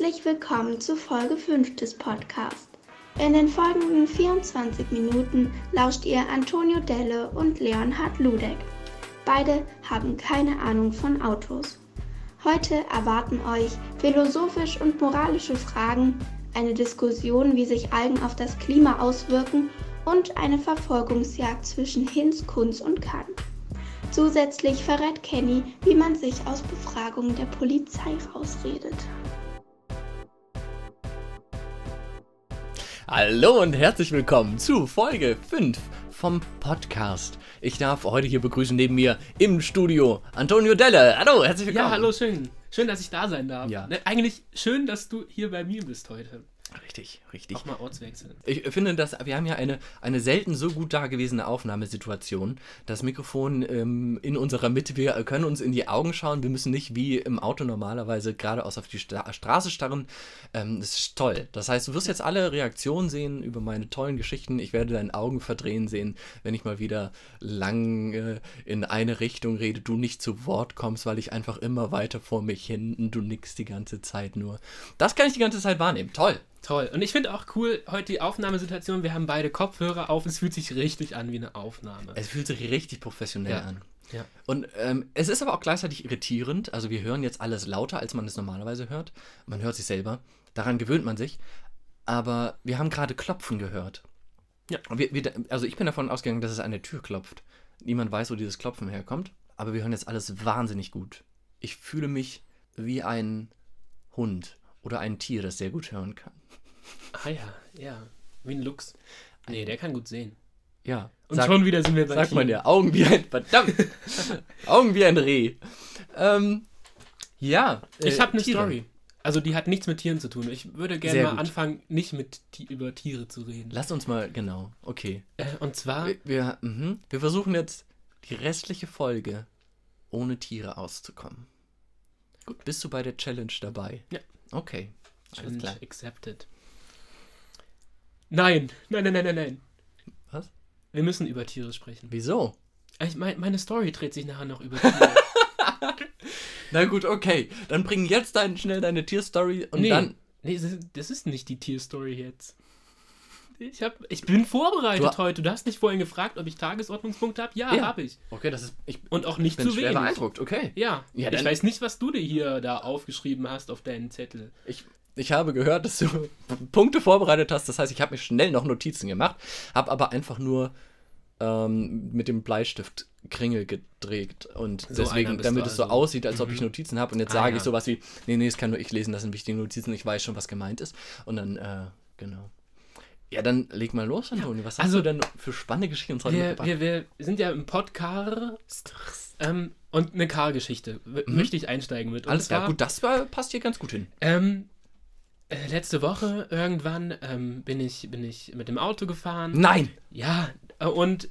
Herzlich willkommen zu Folge 5 des Podcasts. In den folgenden 24 Minuten lauscht ihr Antonio Delle und Leonhard Ludek. Beide haben keine Ahnung von Autos. Heute erwarten euch philosophisch und moralische Fragen, eine Diskussion, wie sich Algen auf das Klima auswirken und eine Verfolgungsjagd zwischen Hinz, Kunz und Kant. Zusätzlich verrät Kenny, wie man sich aus Befragungen der Polizei rausredet. Hallo und herzlich willkommen zu Folge 5 vom Podcast. Ich darf heute hier begrüßen neben mir im Studio Antonio Delle. Hallo, herzlich willkommen. Ja, hallo, schön. Schön, dass ich da sein darf. Ja. Ne, eigentlich schön, dass du hier bei mir bist heute. Richtig, richtig. Auch mal Ortswechsel. Ich finde, dass wir haben ja eine, eine selten so gut dagewesene Aufnahmesituation. Das Mikrofon ähm, in unserer Mitte, wir können uns in die Augen schauen. Wir müssen nicht wie im Auto normalerweise geradeaus auf die Sta Straße starren. Ähm, das ist toll. Das heißt, du wirst jetzt alle Reaktionen sehen über meine tollen Geschichten. Ich werde deine Augen verdrehen sehen, wenn ich mal wieder lang äh, in eine Richtung rede, du nicht zu Wort kommst, weil ich einfach immer weiter vor mich hin, du nix die ganze Zeit nur. Das kann ich die ganze Zeit wahrnehmen. Toll. Toll. Und ich finde auch cool, heute die Aufnahmesituation. Wir haben beide Kopfhörer auf. Es fühlt sich richtig an wie eine Aufnahme. Es fühlt sich richtig professionell Ja. an. Ja. Und ähm, es ist aber auch gleichzeitig irritierend. Also wir hören jetzt alles lauter, als man es normalerweise hört. Man hört sich selber. Daran gewöhnt man sich. Aber wir haben gerade Klopfen gehört. Ja. Wir, wir, also ich bin davon ausgegangen, dass es an der Tür klopft. Niemand weiß, wo dieses Klopfen herkommt. Aber wir hören jetzt alles wahnsinnig gut. Ich fühle mich wie ein Hund oder ein Tier, das sehr gut hören kann. Ah ja, ja. Wie ein Luchs. Nee, der kann gut sehen. Ja. Und sag- schon wieder sind wir bei Sagt man ja, Augen wie ein, verdammt, Augen wie ein Reh. Ähm, ja. Ich äh, habe eine Tiere. Story. Also die hat nichts mit Tieren zu tun. Ich würde gerne mal gut. anfangen, nicht mit über Tiere zu reden. Lass uns mal, genau, okay. Äh, und zwar, Wir, wir, mhm. wir versuchen jetzt die restliche Folge ohne Tiere auszukommen. Gut, bist du bei der Challenge dabei? Ja. Okay, alles Challenge klar. accepted. Nein, nein, nein, nein, nein, nein. Was? Wir müssen über Tiere sprechen. Wieso? Ich mein, meine Story dreht sich nachher noch über Tiere. Na gut, okay. Dann bring jetzt dein, schnell deine Tierstory und nee, dann. nee, das ist- das ist nicht die Tierstory jetzt. Ich, hab, ich bin vorbereitet Du- heute. Du hast mich vorhin gefragt, ob ich Tagesordnungspunkte habe. Ja, Ja. habe ich. Okay, das ist. Ich Und auch nicht bin zu schwer wenig. beeindruckt, okay. Ja, Ja, ich weiß nicht, was du dir hier da aufgeschrieben hast auf deinen Zettel. Ich, ich habe gehört, dass du Punkte vorbereitet hast. Das heißt, ich habe mir schnell noch Notizen gemacht, habe aber einfach nur ähm, mit dem Bleistift Kringel gedreht und So deswegen, damit du es so also. aussieht, als ob ich Notizen habe und jetzt Ah, sage ja. ich sowas wie, nee, nee, das kann nur ich lesen, das sind wichtige Notizen, ich weiß schon, was gemeint ist und dann, äh, genau. Ja, dann leg mal los, Antonio. Was hast also- du denn für spannende Geschichten uns heute Wir, wir, wir sind ja im Podcast ähm, und eine Car-Geschichte. W- Möchte ich einsteigen mit. Mhm. Alles klar, gut, das war, passt hier ganz gut hin. Ähm, äh, letzte Woche irgendwann ähm, bin, ich, bin ich mit dem Auto gefahren. Nein! Ja, äh, und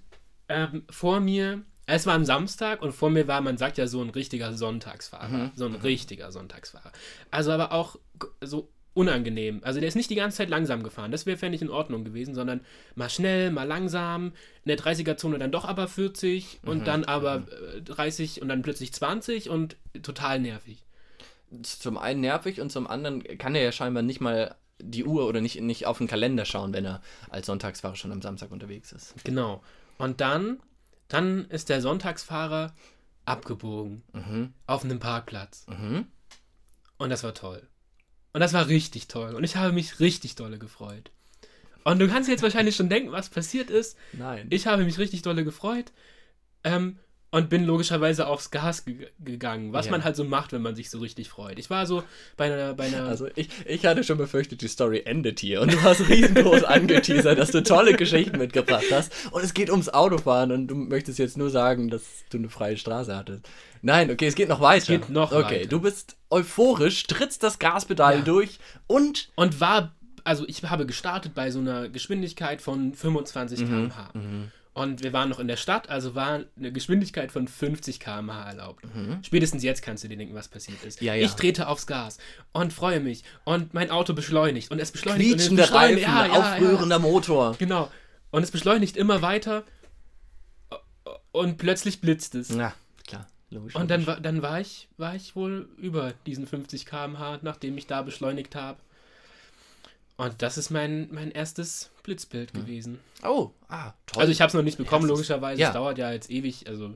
ähm, vor mir, es war ein Samstag und vor mir war, man sagt ja so ein richtiger Sonntagsfahrer. Mhm. So ein richtiger Sonntagsfahrer. Also aber auch so unangenehm. Also der ist nicht die ganze Zeit langsam gefahren. Das wäre, fände ich, in Ordnung gewesen, sondern mal schnell, mal langsam, in der 30er-Zone dann doch aber 40 Mhm. und dann aber äh, 30 und dann plötzlich 20 und total nervig. Zum einen nervig und zum anderen kann er ja scheinbar nicht mal die Uhr oder nicht, nicht auf den Kalender schauen, wenn er als Sonntagsfahrer schon am Samstag unterwegs ist. Genau. Und dann, dann ist der Sonntagsfahrer abgebogen Mhm. auf einem Parkplatz. Mhm. Und das war toll. Und das war richtig toll. Und ich habe mich richtig dolle gefreut. Und du kannst jetzt wahrscheinlich schon denken, was passiert ist. Nein. Ich habe mich richtig dolle gefreut. Ähm, und bin logischerweise aufs Gas ge gegangen, was Ja. man halt so macht, wenn man sich so richtig freut. Ich war so bei einer, bei einer also ich, ich hatte schon befürchtet, die Story endet hier und du hast riesengroß angeteasert, dass du tolle Geschichten mitgebracht hast und es geht ums Autofahren und du möchtest jetzt nur sagen, dass du eine freie Straße hattest. Nein, okay, es geht noch weiter. geht noch okay, weiter. du bist euphorisch, trittst das Gaspedal Ja. durch und und war, also ich habe gestartet bei so einer Geschwindigkeit von 25 Mhm, km/h. Und wir waren noch in der Stadt, also war eine Geschwindigkeit von 50 km/h erlaubt. Spätestens jetzt kannst du dir denken, was passiert ist. Mhm. Ja, ja. Ich trete aufs Gas und freue mich. Und mein Auto beschleunigt. Und es beschleunigt. und es beschleunigt. Reifen, Ja, aufrührender Motor. Genau. Und es beschleunigt immer weiter. Und plötzlich blitzt es. Ja, klar. Logisch, Und dann, logisch. war- dann war, ich, war ich wohl über diesen 50 km/h, nachdem ich da beschleunigt habe. Und das ist mein, mein erstes Blitzbild gewesen. Oh, ah, toll. Also ich habe es noch nicht bekommen, Erstes- logischerweise. Ja. Es dauert ja jetzt ewig. Also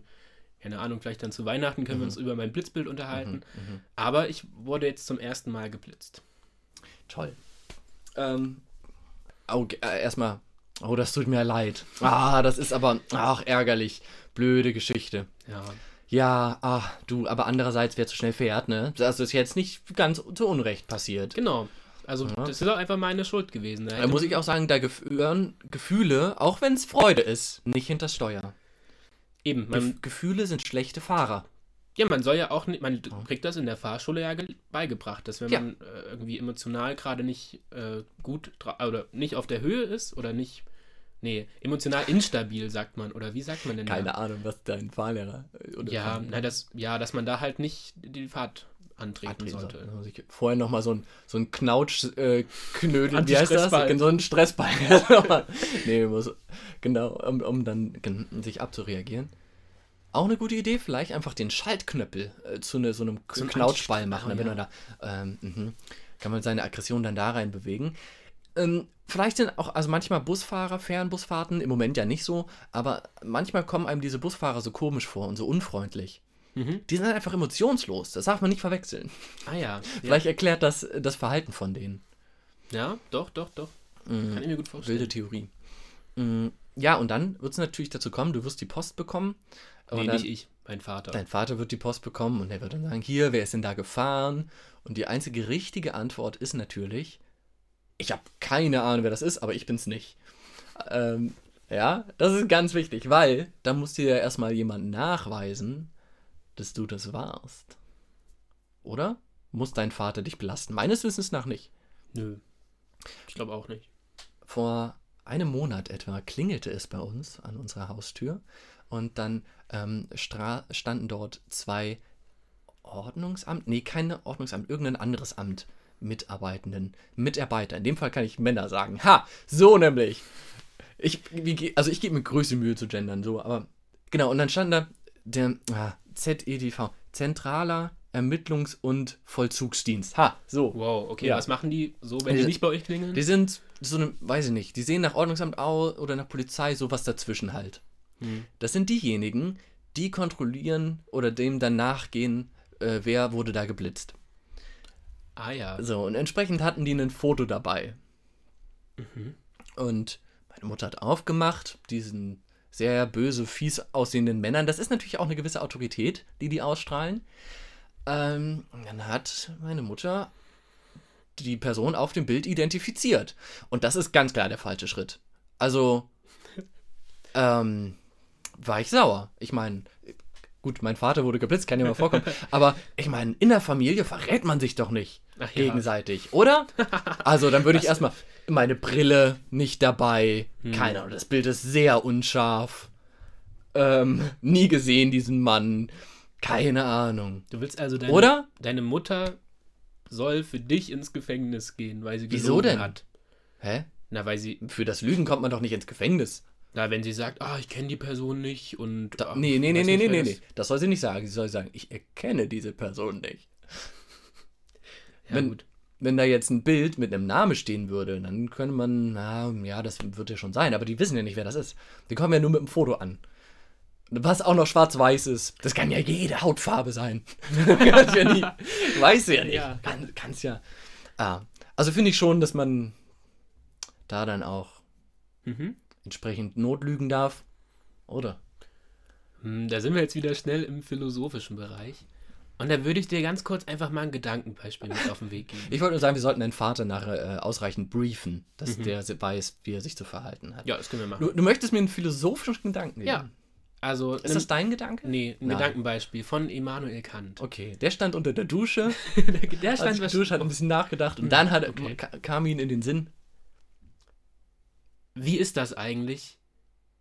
keine Ahnung, vielleicht dann zu Weihnachten können wir Mhm. uns über mein Blitzbild unterhalten. Aber ich wurde jetzt zum ersten Mal geblitzt. Toll. Ähm, oh, äh, erstmal, oh, das tut mir leid. Ah, das ist aber, ach, ärgerlich. Blöde Geschichte. Ja. Ja, ah, du, aber andererseits, wer zu schnell fährt, ne? Das ist jetzt nicht ganz zu Unrecht passiert. Genau. Also das ist auch einfach meine Schuld gewesen. Da Da muss ich auch sagen, da gehören Gefühle, auch wenn es Freude ist, nicht hinters Steuer. Eben, man, Gef Gefühle sind schlechte Fahrer. ja, man soll ja auch nicht, man kriegt das in der Fahrschule ja ge- beigebracht, dass wenn Ja. man äh, irgendwie emotional gerade nicht äh, gut oder nicht auf der Höhe ist oder nicht, nee, emotional instabil, sagt man. Oder wie sagt man denn da? Keine Ahnung, was dein Fahrlehrer äh, oder Ja, na, das, ja, dass man da halt nicht die Fahrt antreten antreten sollte. sollte. Also ich vorher nochmal so ein, so ein Knautsch-Knödel, wie heißt das? So ein Stressball. nee, muss, genau, um, um dann sich abzureagieren. Auch eine gute Idee, vielleicht einfach den Schaltknöppel äh, zu ne, so einem So Knautschball machen. oh, ja. man da, ähm, mhm, kann man seine Aggression dann da rein bewegen. Ähm, vielleicht sind auch, also manchmal Busfahrer, Fernbusfahrten, im Moment ja nicht so, aber manchmal kommen einem diese Busfahrer so komisch vor und so unfreundlich. Mhm. Die sind einfach emotionslos, das darf man nicht verwechseln. Ah ja. Vielleicht erklärt das das Verhalten von denen. Ja, ja doch, doch, doch. Mhm. Kann ich mir gut vorstellen. Wilde Theorie. Mm, Ja, und dann wird es natürlich dazu kommen, du wirst die Post bekommen. Nee, dann, nicht ich, mein Vater. Dein Vater wird die Post bekommen und er wird dann sagen, hier, wer ist denn da gefahren? Und die einzige richtige Antwort ist natürlich, ich habe keine Ahnung, wer das ist, aber ich bin's nicht. Ähm, ja, das ist ganz wichtig, weil da muss dir ja erstmal jemand nachweisen, dass du das warst. Oder? Muss dein Vater dich belasten? Meines Wissens nach nicht. Nö. Ich glaube auch nicht. vor einem Monat etwa klingelte es bei uns an unserer Haustür und dann ähm, standen dort zwei Ordnungsamt, nee, keine Ordnungsamt, irgendein anderes Amt Mitarbeitenden, Mitarbeiter. In dem Fall kann ich Männer sagen. Ha, so nämlich. Ich, also ich gebe mir größte Mühe zu gendern, so, aber genau, und dann stand da der ah, ZEDV, Zentraler Ermittlungs- und Vollzugsdienst. Ha, so. Wow, okay, Ja. was machen die so, wenn Die- die nicht bei euch klingeln? Die sind so eine, weiß ich nicht, die sehen nach Ordnungsamt au oder nach Polizei sowas dazwischen halt. Hm. Das sind diejenigen, die kontrollieren oder dem dann nachgehen, äh, wer wurde da geblitzt. Ah ja. So, und entsprechend hatten die ein Foto dabei. Mhm. Und meine Mutter hat aufgemacht, diesen sehr böse, fies aussehenden Männern. Das ist natürlich auch eine gewisse Autorität, die die ausstrahlen. Ähm, dann hat meine Mutter die Person auf dem Bild identifiziert. Und das ist ganz klar der falsche Schritt. Also, ähm, war ich sauer. Ich meine, gut, mein Vater wurde geblitzt, kann ja mal vorkommen. aber ich meine, in der Familie verrät man sich doch nicht Ach ja. gegenseitig, oder? Also, dann würde ich erstmal meine Brille nicht dabei. Keine Ahnung, das Bild ist sehr unscharf. Ähm, nie gesehen, diesen Mann. Keine Ahnung. Du willst also deine, Oder? deine Mutter soll für dich ins Gefängnis gehen, weil sie Wieso gelogen denn? hat. Hä? Na, weil sie, Für das Lügen kommt man doch nicht ins Gefängnis. na, wenn sie sagt, ah, ich kenne die Person nicht und. Da, ah, nee, nee, nee, nee, nee, nee, das- nee. Das soll sie nicht sagen. Sie soll sagen, ich erkenne diese Person nicht. Ja, Wenn- gut. Wenn da jetzt ein Bild mit einem Namen stehen würde, dann könnte man, na, ja, das wird ja schon sein, aber die wissen ja nicht, wer das ist. Die kommen ja nur mit dem Foto an. Was auch noch schwarz-weiß ist. Das kann ja jede Hautfarbe sein. Kannst ja nie, weiß ja nicht. Ja. Kann, kann's ja. Ah, also finde ich schon, dass man da dann auch Mhm. entsprechend notlügen darf. Oder? Hm, Da sind wir jetzt wieder schnell im philosophischen Bereich. Und da würde ich dir ganz kurz einfach mal ein Gedankenbeispiel mit auf den Weg geben. Ich wollte nur sagen, wir sollten deinen Vater nachher äh, ausreichend briefen, dass der weiß, wie er sich zu verhalten hat. Mhm. Ja, das können wir machen. Du, du möchtest mir einen philosophischen Gedanken geben? Ja. Also, Ist das dein Gedanke? Nee, ein Nein. Gedankenbeispiel von Immanuel Kant. Okay, der stand unter der Dusche, Der stand sich geduscht, hat ein bisschen nachgedacht und dann hat, okay. ka- kam ihm in den Sinn, wie ist das eigentlich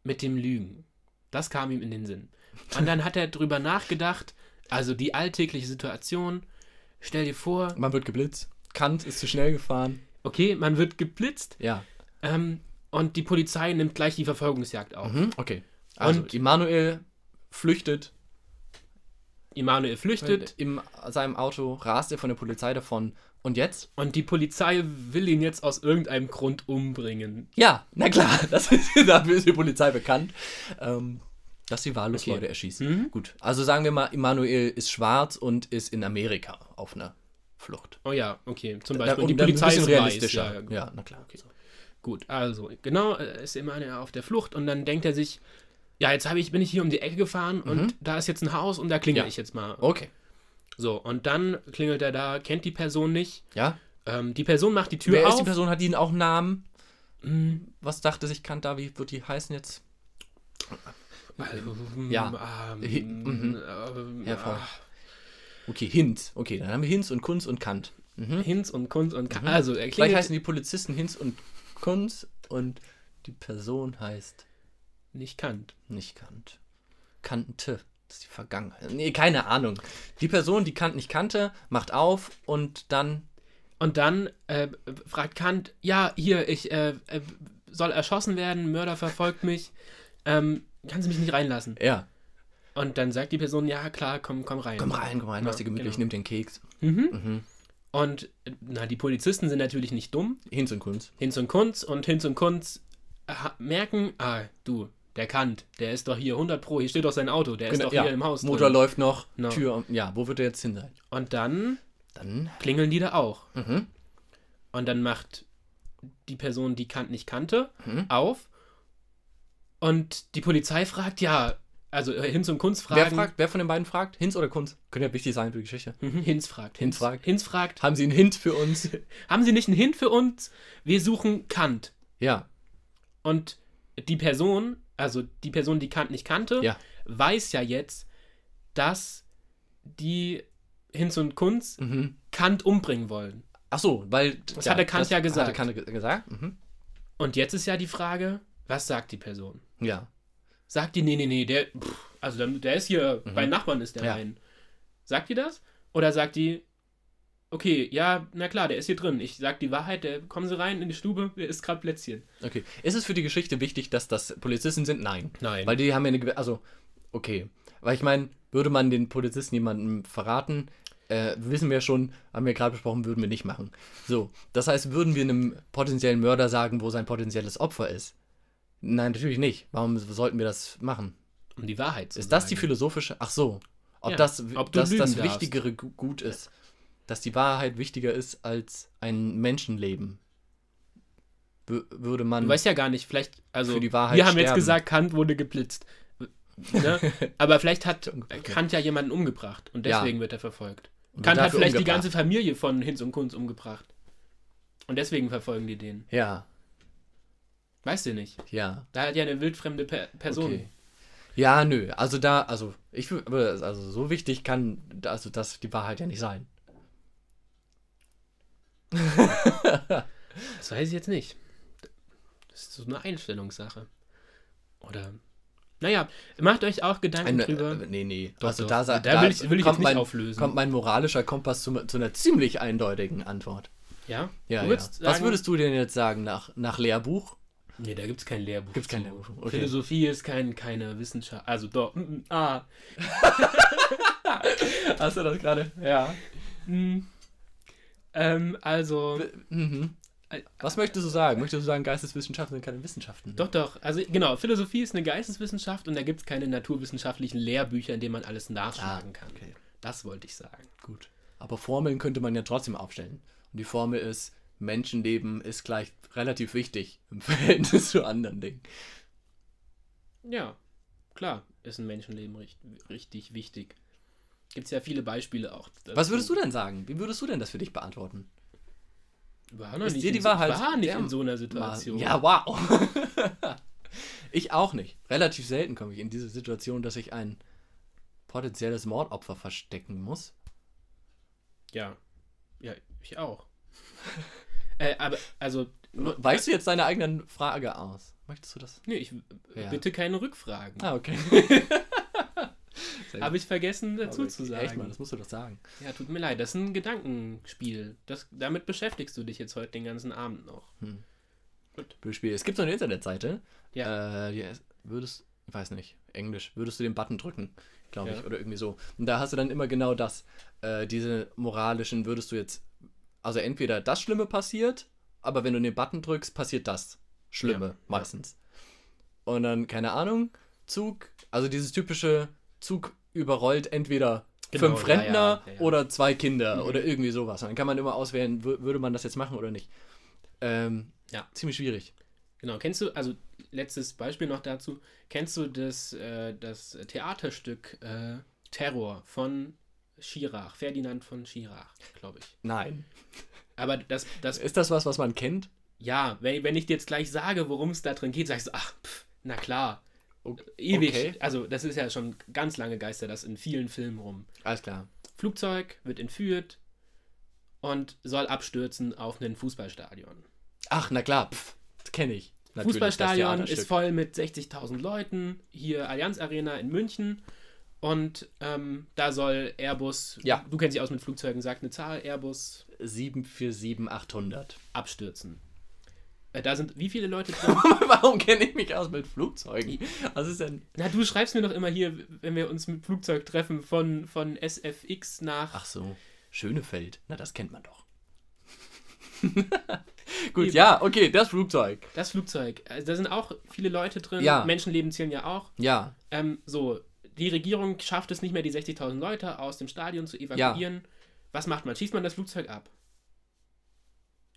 mit dem Lügen? Das kam ihm in den Sinn. Und dann hat er drüber nachgedacht, also die alltägliche Situation. Stell dir vor, man wird geblitzt, Kant ist zu schnell gefahren. okay, man wird geblitzt Ja, ähm, und die Polizei nimmt gleich die Verfolgungsjagd auf. mhm, okay. Also, Und- Immanuel flüchtet Immanuel flüchtet In seinem Auto rast er von der Polizei davon. Und jetzt? und die Polizei will ihn jetzt aus irgendeinem Grund umbringen. Ja, na klar, das ist, dafür ist die Polizei bekannt. Ähm, dass sie wahllos Okay. Leute erschießen. Mhm. Gut, also sagen wir mal, Immanuel ist schwarz und ist in Amerika auf einer Flucht. Oh ja, okay. Zum Da- Beispiel. und die Polizei ist weiß. realistischer. Ja, Ja, na klar. Okay. Gut, also, genau, äh, ist Immanuel auf der Flucht und dann denkt er sich, ja, jetzt ich, bin ich hier um die Ecke gefahren und da ist jetzt ein Haus und da klingel Mhm. Ja. ich jetzt mal. Okay. So, und dann klingelt er da, kennt die Person nicht. Ja. Ähm, die Person macht die Tür Wer auf. ist die Person? Hat die auch einen Namen? Mm, Was dachte sich Kant da? Wie wird die heißen jetzt? Ja. Ähm, mhm. ähm, ah, Okay, Hinz. Okay, dann haben wir Hinz und Kunz und Kant. Mhm. Hinz und Kunz und Ka Also, er Vielleicht heißen die Polizisten Hinz und Kunz und die Person heißt nicht Kant. nicht Kant. Kannte. Das ist die Vergangenheit. Nee, keine Ahnung. Die Person, die Kant nicht kannte, macht auf und dann. Und dann äh, fragt Kant, ja, hier, ich äh, äh, soll erschossen werden, Mörder verfolgt mich, ähm, kann sie mich nicht reinlassen? Ja. Und dann sagt die Person, ja, klar, komm, komm rein. Komm rein, komm rein, mach's dir gemütlich, genau. nimm den Keks. Mhm. Mhm. Und äh, na, die Polizisten sind natürlich nicht dumm. Hinz und Kunz. Hinz und Kunz und Hinz und Kunz ha- merken, ah, du, der Kant, der ist doch hier 100 Pro, hier steht doch sein Auto, der ist Genau, doch ja. hier im Haus. Motor drin. läuft noch, No. Tür. Ja, wo wird er jetzt hin sein? Und dann Dann. klingeln die da auch. Mhm. Und dann macht die Person, die Kant nicht kannte, Mhm. auf. Und die Polizei fragt, ja, also äh, Hinz und Kunz Wer fragen. fragt, wer von den beiden fragt? Hinz oder Kunz? Könnte ja wichtig sein für die Geschichte. Mhm, Hinz fragt. Hinz fragt. Hinz fragt. Haben Sie einen Hint für uns? Haben Sie nicht einen Hint für uns? Wir suchen Kant. ja. Und die Person, also die Person, die Kant nicht kannte, Ja. weiß ja jetzt, dass die Hinz und Kunz Mhm. Kant umbringen wollen. Ach so, weil. Das hatte Kant ja gesagt. Hatte Kant ge- gesagt? Mhm. Und jetzt ist ja die Frage, was sagt die Person? Ja. Sagt die, nee, nee, nee, der, pff, also der, der ist hier, bei Nachbarn ist der Mhm. Ja. rein. Sagt die das? Oder sagt die, okay, ja, na klar, der ist hier drin. Ich sag die Wahrheit, der, kommen Sie rein in die Stube, der ist gerade Plätzchen. Okay. Ist es für die Geschichte wichtig, dass das Polizisten sind? Nein. Nein. Weil die haben ja eine. Also, okay. Weil ich meine, würde man den Polizisten jemandem verraten, äh, wissen wir schon, haben wir gerade besprochen, würden wir nicht machen. So. Das heißt, würden wir einem potenziellen Mörder sagen, wo sein potenzielles Opfer ist? Nein, natürlich nicht. Warum sollten wir das machen? um die Wahrheit zu Ist das die philosophische. Ach so. Ob Ja, das, ob das darfst. wichtigere Gu- Gut ist. Dass die Wahrheit wichtiger ist als ein Menschenleben. Wür- würde man. Du weißt ja gar nicht, vielleicht, also, Für die Wahrheit wir haben jetzt sterben. gesagt, Kant wurde geblitzt. Ne? Aber vielleicht hat. Kant ja jemanden umgebracht und Ja. deswegen wird er verfolgt. Und Kant hat vielleicht die umgebracht. ganze Familie von Hinz und Kunz umgebracht. Und deswegen verfolgen die den. Ja, Weißt du nicht. ja. Da hat ja eine wildfremde per Person. Okay. Ja, nö. Also da, also ich also so wichtig kann also das die Wahrheit ja nicht sein. Das weiß ich jetzt nicht. Das ist so eine Einstellungssache. Oder. Naja, macht euch auch Gedanken Eine, drüber. äh, nee, nee. Doch, also doch. da, sa- Da will ich- will ich kommt jetzt nicht mein, auflösen. Kommt mein moralischer Kompass zu, zu einer ziemlich eindeutigen Antwort. ja? Ja, ja. würdest Was sagen- würdest du denn jetzt sagen nach, nach Lehrbuch? Nee, da gibt es kein Lehrbuch. Gibt's kein. Lehrbuch, okay. Philosophie ist kein, keine Wissenschaft. Also doch. mm, ah. Hast du das gerade? Ja. Mm. Ähm, also. Mhm. Was möchtest du sagen? Möchtest du sagen, Geisteswissenschaften sind keine Wissenschaften? Doch, doch. Also genau, Philosophie ist eine Geisteswissenschaft und da gibt es keine naturwissenschaftlichen Lehrbücher, in denen man alles nachschlagen kann. Ah, okay. Das wollte ich sagen. Gut. Aber Formeln könnte man ja trotzdem aufstellen. Und die Formel ist, Menschenleben ist gleich relativ wichtig im Verhältnis zu anderen Dingen. Ja, klar, ist ein Menschenleben richtig, richtig wichtig. Gibt es ja viele Beispiele auch. dazu. Was würdest du denn sagen? Wie würdest du denn das für dich beantworten? War noch Ist nicht dir die so- Wahrheit war nicht in so einer Situation. Ja, wow. ich auch nicht. Relativ selten komme ich in diese Situation, dass ich ein potenzielles Mordopfer verstecken muss. Ja, ja ich auch. äh, aber, also, Weißt du jetzt deine eigenen Frage aus? Möchtest du das? nee, ich Ja. bitte keine Rückfragen. Ah, okay. Habe ich vergessen dazu Aber zu Echt sagen. mal, das musst du doch sagen. Ja, tut mir leid, das ist ein Gedankenspiel. Das, damit beschäftigst du dich jetzt heute den ganzen Abend noch. Beispiel. Es gibt so eine Internetseite. Ja. Äh, die würdest, ich weiß nicht, Englisch, würdest du den Button drücken, glaube ich, Ja. oder irgendwie so. Und da hast du dann immer genau das, äh, diese moralischen, würdest du jetzt, also entweder das Schlimme passiert, aber wenn du den Button drückst, passiert das Schlimme Ja, meistens. Und dann, keine Ahnung, Zug, also dieses typische Zug überrollt entweder Genau, fünf Rentner ja, ja, oder zwei Kinder Mhm. oder irgendwie sowas. Und dann kann man immer auswählen, wür- würde man das jetzt machen oder nicht. Ähm, Ja. Ziemlich schwierig. Genau, kennst du, also letztes Beispiel noch dazu, kennst du das, äh, das Theaterstück äh, Terror von Schirach, Ferdinand von Schirach, glaube ich. Nein. Aber das, das Ist das was, was man kennt? ja, wenn, wenn ich dir jetzt gleich sage, worum es da drin geht, sagst du, ach, pff, na klar, O- ewig. Okay. Also das ist ja schon ganz lange Geister das in vielen Filmen rum. Alles klar. Flugzeug wird entführt und soll abstürzen auf ein Fußballstadion. Ach, na klar, pff, kenne ich. Natürlich, Fußballstadion ist voll mit 60.000 Leuten, hier Allianz Arena in München. Und ähm, da soll Airbus, Ja. du kennst dich aus mit Flugzeugen, sagt eine Zahl, Airbus 747800. abstürzen. Äh, da sind wie viele Leute drin? Warum kenne ich mich aus mit Flugzeugen? Was ist denn. Na, du schreibst mir doch immer hier, wenn wir uns mit Flugzeug treffen, von, von SFX nach. Ach so, Schönefeld. Na, das kennt man doch. Gut, Eben. ja, okay, das Flugzeug. Das Flugzeug. Also, da sind auch viele Leute drin. Ja. Menschenleben zählen ja auch. Ja, Ähm, so, die Regierung schafft es nicht mehr, die 60.000 Leute aus dem Stadion zu evakuieren. Was macht man? Schießt man das Flugzeug ab?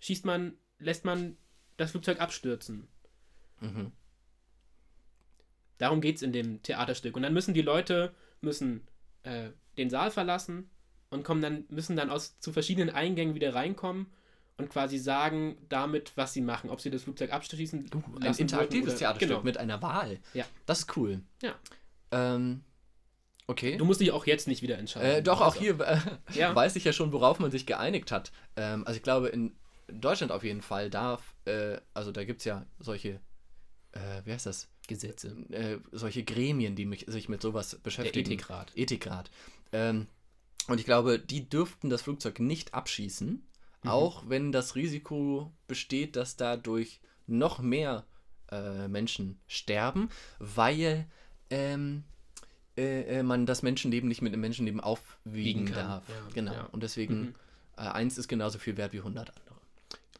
Schießt man, lässt man das Flugzeug abstürzen? Mhm. Darum geht es in dem Theaterstück. Und dann müssen die Leute müssen äh, den Saal verlassen und kommen dann, müssen dann aus zu verschiedenen Eingängen wieder reinkommen und quasi sagen damit, was sie machen. Ob sie das Flugzeug abschießen, Uh, ein interaktives Theaterstück Genau. mit einer Wahl. Ja. Das ist cool. Ja. Ähm, okay. Du musst dich auch jetzt nicht wieder entscheiden. Äh, doch, auch Also, hier äh, Ja. weiß ich ja schon, worauf man sich geeinigt hat. Ähm, also ich glaube, in Deutschland auf jeden Fall darf, äh, also da gibt es ja solche, äh, wie heißt das? Gesetze. Äh, solche Gremien, die mich, sich mit sowas Der beschäftigen. Ethikrat. Ethikrat. Ähm, und ich glaube, die dürften das Flugzeug nicht abschießen, Mhm. auch wenn das Risiko besteht, dass dadurch noch mehr äh, Menschen sterben, weil ähm, äh, äh, man das Menschenleben nicht mit einem Menschenleben aufwiegen darf. ja, genau. ja. Und deswegen, Mhm. äh, eins ist genauso viel wert wie 100 andere.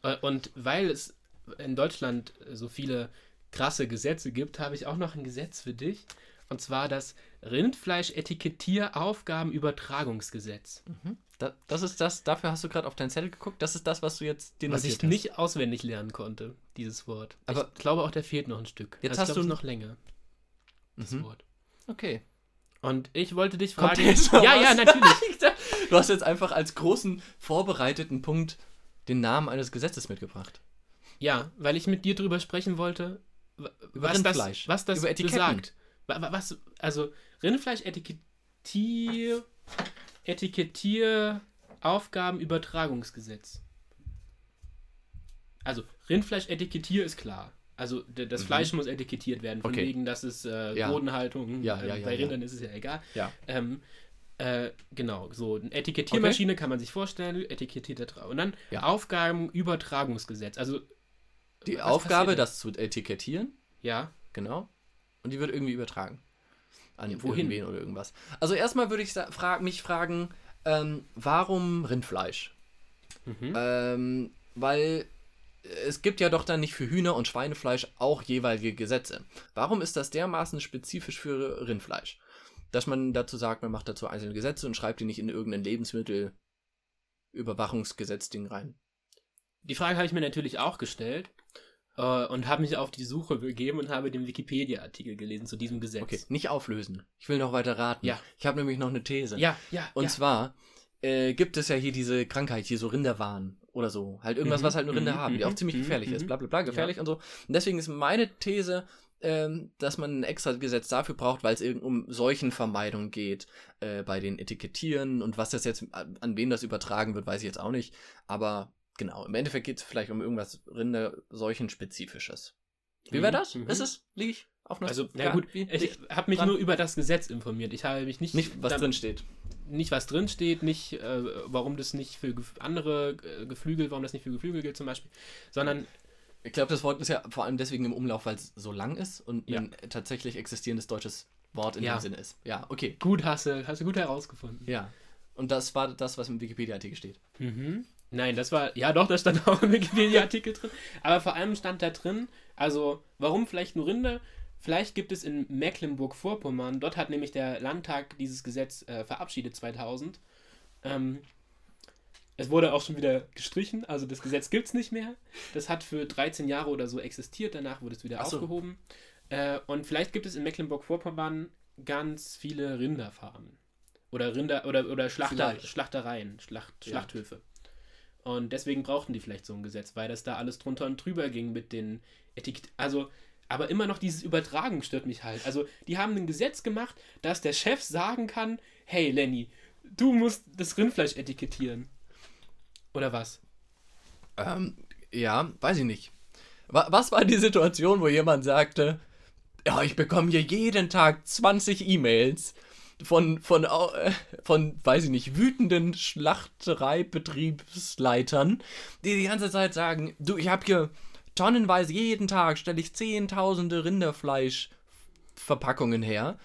Äh, Und weil es in Deutschland so viele krasse Gesetze gibt, habe ich auch noch ein Gesetz für dich. Und zwar das Rindfleisch-Etikettierer-Aufgabenübertragungsgesetz. Da, das ist das, dafür hast du gerade auf deinen Zettel geguckt, das ist das, was du jetzt dir Was ich nicht auswendig lernen konnte, dieses Wort. Aber- ich glaube auch, da fehlt noch ein Stück. Jetzt Also hast du- noch länger, das Mhm. Wort. Okay. Und ich wollte dich fragen. ja, ja, natürlich. Du hast jetzt einfach als großen vorbereiteten Punkt den Namen eines Gesetzes mitgebracht. Ja, weil ich mit dir drüber sprechen wollte, Über was das, Rindfleisch. was das Über Etiketten. besagt. Wa- wa- Was, also Rindfleisch-Etikettier, Etikettier, Aufgabenübertragungsgesetz. Also Rindfleisch-Etikettier ist klar. Also das Mhm. Fleisch muss etikettiert werden, von Okay. wegen, dass es äh, Ja. Bodenhaltung, Ja, äh, ja, ja, bei. Rindern ist es ja egal. Ja. Ähm, äh, genau, so eine Etikettiermaschine kann man sich vorstellen, etikettiert da drauf. Und dann. Aufgabenübertragungsgesetz. Also Die Aufgabe, das zu etikettieren, Ja, genau. Und die wird irgendwie übertragen. An wohin? irgendwen oder irgendwas. Also erstmal würde ich fra mich fragen, ähm, warum Rindfleisch? Mhm. Ähm, weil es gibt ja doch dann nicht für Hühner- und Schweinefleisch auch jeweilige Gesetze. Warum ist das dermaßen spezifisch für Rindfleisch? Dass man dazu sagt, man macht dazu einzelne Gesetze und schreibt die nicht in irgendein Lebensmittelüberwachungsgesetz-Ding rein. Die Frage habe ich mir natürlich auch gestellt äh, und habe mich auf die Suche begeben und habe den Wikipedia-Artikel gelesen zu diesem Gesetz. Okay, nicht auflösen. Ich will noch weiter raten. Ja. Ich habe nämlich noch eine These. Ja, ja. Und ja. zwar äh, gibt es ja hier diese Krankheit, hier so Rinderwahn oder so. Halt irgendwas, Mhm, was halt nur Rinder mhm, haben, die auch mhm, ziemlich mhm, gefährlich ist. mhm. Bla bla bla, gefährlich und so. Und deswegen ist meine These, ähm, dass man ein extra Gesetz dafür braucht, weil es um Seuchenvermeidung geht äh, bei den Etikettieren und was das jetzt, an an wen das übertragen wird, weiß ich jetzt auch nicht. Aber genau, im Endeffekt geht es vielleicht um irgendwas Rinderseuchenspezifisches. Wie wäre Mhm, das? mhm. Ist es? Liege ich auf einer Also, na Ja, gut, wie- ich habe mich dran? nur über das Gesetz informiert. Ich habe mich nicht, nicht, was da- drin steht. nicht was drin steht, nicht äh, warum das nicht für andere äh, Geflügel, warum das nicht für Geflügel gilt zum Beispiel, sondern Ich glaube, das Wort ist ja vor allem deswegen im Umlauf, weil es so lang ist und Ja. ein tatsächlich existierendes deutsches Wort in Ja. dem Sinne ist. Ja, okay. Gut hast du, hast du gut herausgefunden. Ja. Und das war das, was im Wikipedia-Artikel steht. Mhm. Nein, das war, ja doch, das stand auch im Wikipedia-Artikel drin. Aber vor allem stand da drin, also warum vielleicht nur Rinder? Vielleicht gibt es in Mecklenburg-Vorpommern, dort hat nämlich der Landtag dieses Gesetz äh, verabschiedet 2000. Ähm, es wurde auch schon wieder gestrichen, also das Gesetz gibt es nicht mehr. Das hat für 13 Jahre oder so existiert, danach wurde es wieder Ach so. aufgehoben. Äh, und vielleicht gibt es in Mecklenburg-Vorpommern ganz viele Rinderfarmen. Oder Rinder oder, oder Schlachter, Vielleicht. Schlachtereien, Schlacht, Ja. Schlachthöfe. Und deswegen brauchten die vielleicht so ein Gesetz, weil das da alles drunter und drüber ging mit den Etiketten. Also, aber immer noch dieses Übertragen stört mich halt. Also, die haben ein Gesetz gemacht, dass der Chef sagen kann: Hey, Lenny, du musst das Rindfleisch etikettieren. Oder was? Ähm, ja, weiß ich nicht. Wa was war die Situation, wo jemand sagte, ja, ich bekomme hier jeden Tag 20 E-Mails von, von, äh, von, weiß ich nicht, wütenden Schlachtereibetriebsleitern, die die ganze Zeit sagen, du, ich habe hier tonnenweise jeden Tag, stelle ich zehntausende Rinderfleischverpackungen her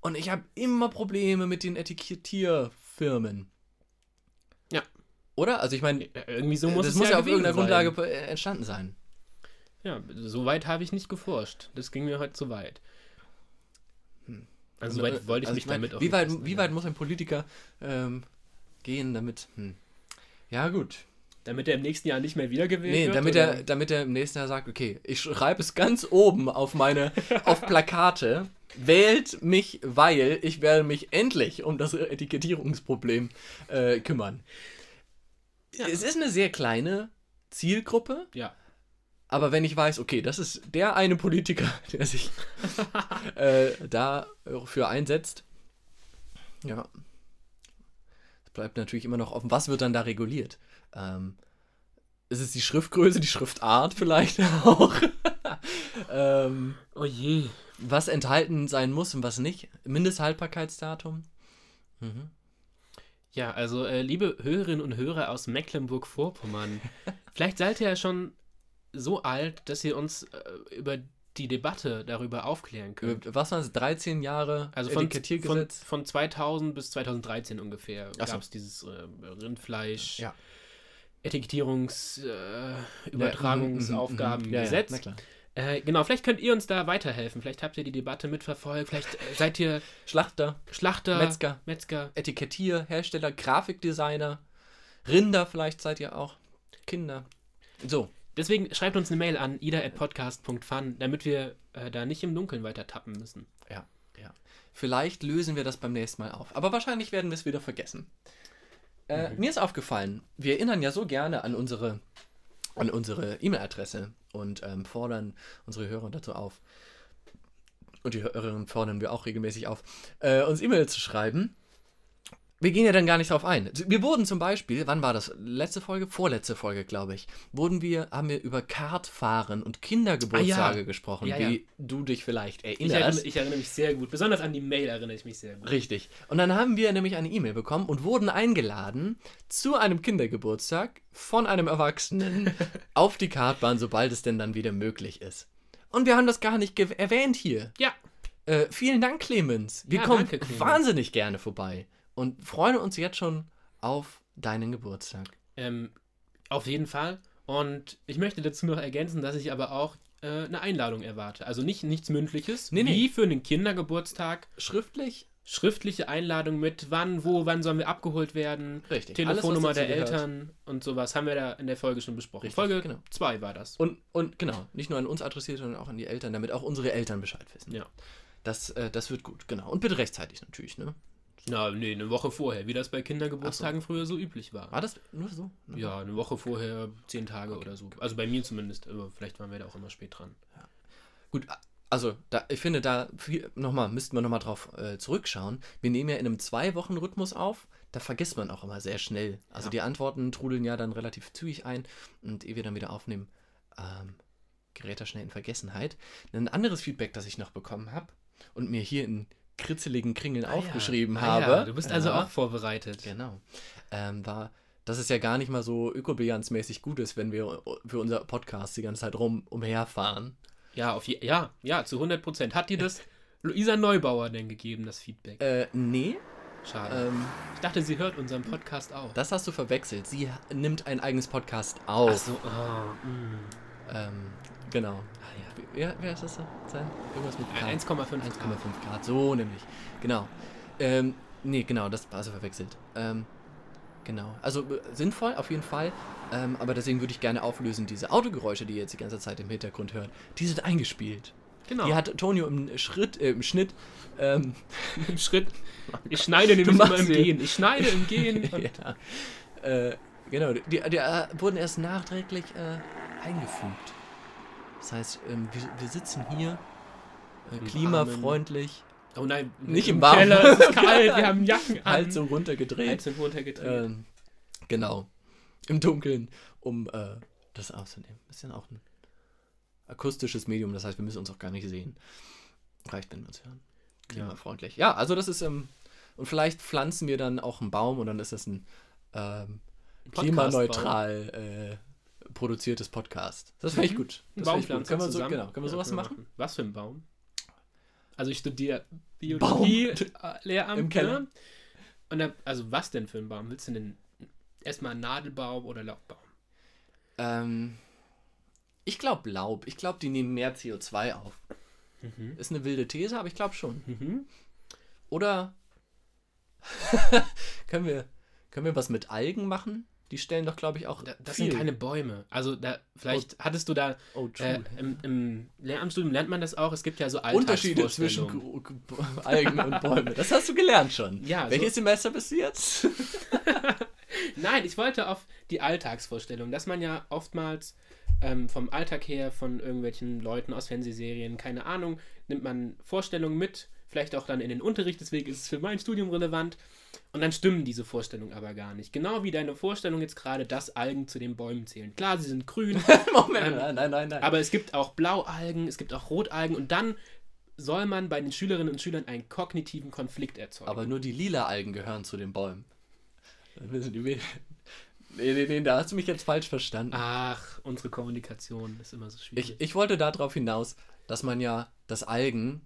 und ich habe immer Probleme mit den Etikettierfirmen. Ja. Oder? Also ich meine, Irgendwie so muss das es muss ja, ja auf irgendeiner sein. Grundlage äh, entstanden sein. Ja, so weit habe ich nicht geforscht. Das ging mir heute zu weit. Also, so weit wollte ich Also mich mein, damit auch wie weit, wie ja. weit muss ein Politiker ähm, gehen, damit. Hm. Ja, gut. Damit er im nächsten Jahr nicht mehr wiedergewählt Nee, wird? damit oder? er, damit er im nächsten Jahr sagt, okay, ich schreibe es ganz oben auf meine, auf Plakate. Wählt mich, weil ich werde mich endlich um das Etikettierungsproblem äh, kümmern. Es ist eine sehr kleine Zielgruppe, Ja. aber wenn ich weiß, okay, das ist der eine Politiker, der sich äh, dafür einsetzt, ja, es bleibt natürlich immer noch offen. Was wird dann da reguliert? Ähm, ist es die Schriftgröße, die Schriftart vielleicht auch? ähm, Oh je. was enthalten sein muss und was nicht? Mindesthaltbarkeitsdatum? Mhm. Ja, also äh, liebe Hörerinnen und Hörer aus Mecklenburg-Vorpommern, vielleicht seid ihr ja schon so alt, dass ihr uns äh, über die Debatte darüber aufklären könnt. Was waren es? 13 Jahre Also von, von, Etikettiergesetz? von 2000 bis 2013 ungefähr so. gab es dieses äh, Rindfleisch, Ja. Etikettierungs-, äh, mhm, mhm, mhm. Ja, ja. Äh, genau, vielleicht könnt ihr uns da weiterhelfen. Vielleicht habt ihr die Debatte mitverfolgt. Vielleicht äh, seid ihr Schlachter, Schlachter, Metzger. Metzger. Etikettier, Hersteller, Grafikdesigner, Rinder vielleicht seid ihr auch, Kinder. So, Deswegen schreibt uns eine Mail an ida.podcast.fun, damit wir äh, da nicht im Dunkeln weiter tappen müssen. ja, ja. Vielleicht lösen wir das beim nächsten Mal auf. Aber wahrscheinlich werden wir es wieder vergessen. Äh, Mir ist aufgefallen, wir erinnern ja so gerne an unsere an unsere E-Mail-Adresse und ähm, fordern unsere Hörer dazu auf. Und die Hörerinnen fordern wir auch regelmäßig auf, äh, uns E-Mail zu schreiben. Wir gehen ja dann gar nicht drauf ein. Wir wurden zum Beispiel, wann war das? Letzte Folge? Vorletzte Folge, glaube ich. Wurden wir, haben wir über Kartfahren und Kindergeburtstage Ah, ja. gesprochen, Ja, wie ja. du dich vielleicht Ich erinnerst. erinnere, ich erinnere mich sehr gut. Besonders an die Mail erinnere ich mich sehr gut. Richtig. Und dann haben wir nämlich eine E-Mail bekommen und wurden eingeladen zu einem Kindergeburtstag von einem Erwachsenen auf die Kartbahn, sobald es denn dann wieder möglich ist. Und wir haben das gar nicht erwähnt hier. Ja, Äh, vielen Dank, Clemens. Wir kommen danke, Clemens. wahnsinnig gerne vorbei und freuen uns jetzt schon auf deinen Geburtstag. ähm, auf jeden Fall. Und ich möchte dazu noch ergänzen, dass ich aber auch äh, eine Einladung erwarte. Also nicht nichts Mündliches, Nee, nee. wie für einen Kindergeburtstag. Schriftlich? Schriftliche Einladung mit wann, wo, wann sollen wir abgeholt werden. Richtig. Telefonnummer der dazu gehört. Eltern und sowas haben wir da in der Folge schon besprochen. Richtig, Folge genau. 2 war das. Und, und genau, nicht nur an uns adressiert, sondern auch an die Eltern, damit auch unsere Eltern Bescheid wissen. Ja. Das, äh, das wird gut, genau. Und bitte rechtzeitig natürlich, ne? Na, nee, eine Woche vorher, wie das bei Kindergeburtstagen früher so üblich war. War das nur so? Ja, eine Woche vorher, zehn Tage oder so. Also bei mir zumindest, aber vielleicht waren wir da auch immer spät dran. Gut, also da, ich finde, da nochmal, müssten wir nochmal drauf äh, zurückschauen. Wir nehmen ja in einem Zwei-Wochen-Rhythmus auf. Da vergisst man auch immer sehr schnell. Also Ja. die Antworten trudeln ja dann relativ zügig ein. Und ehe wir dann wieder aufnehmen, ähm, gerät das schnell in Vergessenheit. Ein anderes Feedback, das ich noch bekommen habe und mir hier in kritzeligen Kringeln aufgeschrieben Ah, habe. Ja, du bist also Ja. auch vorbereitet. Genau. Ähm, war, dass es ja gar nicht mal so ökobilanzmäßig gut ist, wenn wir für unser Podcast die ganze Zeit rum umherfahren. Ja, auf je, ja, ja, zu 100 Prozent. Hat dir das Luisa Neubauer denn gegeben, das Feedback? Äh, nee. Schade. Ähm, ich dachte, sie hört unseren Podcast auch. das hast du verwechselt. Sie nimmt ein eigenes Podcast auf. Ach so, oh, mm. Ähm, genau. Ah, Wer, ist das da? sein? Irgendwas mit ja. K. 1,5 1,5 Grad, so nämlich. Genau. Ähm, nee, genau, das war also verwechselt. Ähm, genau. Also äh, sinnvoll, auf jeden Fall. Ähm, aber deswegen würde ich gerne auflösen, diese Autogeräusche, die ihr jetzt die ganze Zeit im Hintergrund hört, die sind eingespielt. Genau. Die hat Tonio im Schritt, äh, im Schnitt, ähm, im Schritt. Ich schneide nämlich immer im. Gehen. Ich schneide im Gehen. Ja, äh, genau, die, die äh, wurden erst nachträglich äh, eingefügt. Das heißt, ähm, wir, wir sitzen hier, äh, Im klimafreundlich, Oh nein, Nicht im Warmen. Keller, es ist kalt, wir haben Jacken an. halt so runtergedreht. Halt sind runtergedreht. Ähm, genau. Im Dunkeln, um äh, das aufzunehmen. Ist ja auch ein akustisches Medium, das heißt, wir müssen uns auch gar nicht sehen. Reicht, wenn wir uns hören. Klimafreundlich. Ja, also das ist, ähm, und vielleicht pflanzen wir dann auch einen Baum und dann ist das ein ähm, klimaneutral äh, produziertes Podcast. Das finde ich Mhm. gut. Das finde ich Baum gut. Können wir, so, genau, können wir Ja, sowas können wir machen? Was für ein Baum? Also ich studiere Biologie, äh, Lehramt. Im Keller. ne? Und da, also was denn für ein Baum? Willst du denn erstmal einen Nadelbaum oder Laubbaum? Ähm, ich glaube Laub. Ich glaube, die nehmen mehr CO2 auf. Mhm. Ist eine wilde These, aber ich glaube schon. Mhm. Oder können, wir, können wir was mit Algen machen? Die stellen doch, glaube ich, auch. Da, das viel. sind keine Bäume. Also da, vielleicht hattest du da Oh, äh, true. im, im Lehramtsstudium lernt man das auch. Es gibt ja so Unterschiede zwischen Algen und Bäumen. Das hast du gelernt schon. Ja, Welches so- Semester bist du jetzt? Nein, ich wollte auf die Alltagsvorstellung, dass man ja oftmals ähm, vom Alltag her von irgendwelchen Leuten aus Fernsehserien, keine Ahnung, nimmt man Vorstellungen mit, vielleicht auch dann in den Unterricht, deswegen ist es für mein Studium relevant. Und dann stimmen diese Vorstellungen aber gar nicht. Genau wie deine Vorstellung jetzt gerade, dass Algen zu den Bäumen zählen. Klar, sie sind grün, Moment, Ähm, nein, nein, nein, nein. aber es gibt auch Blaualgen, es gibt auch Rotalgen und dann soll man bei den Schülerinnen und Schülern einen kognitiven Konflikt erzeugen. Aber nur die lila Algen gehören zu den Bäumen. Nee, nee, nee, da hast du mich jetzt falsch verstanden. Ach, unsere Kommunikation ist immer so schwierig. Ich, ich wollte darauf hinaus, dass man ja das Algen,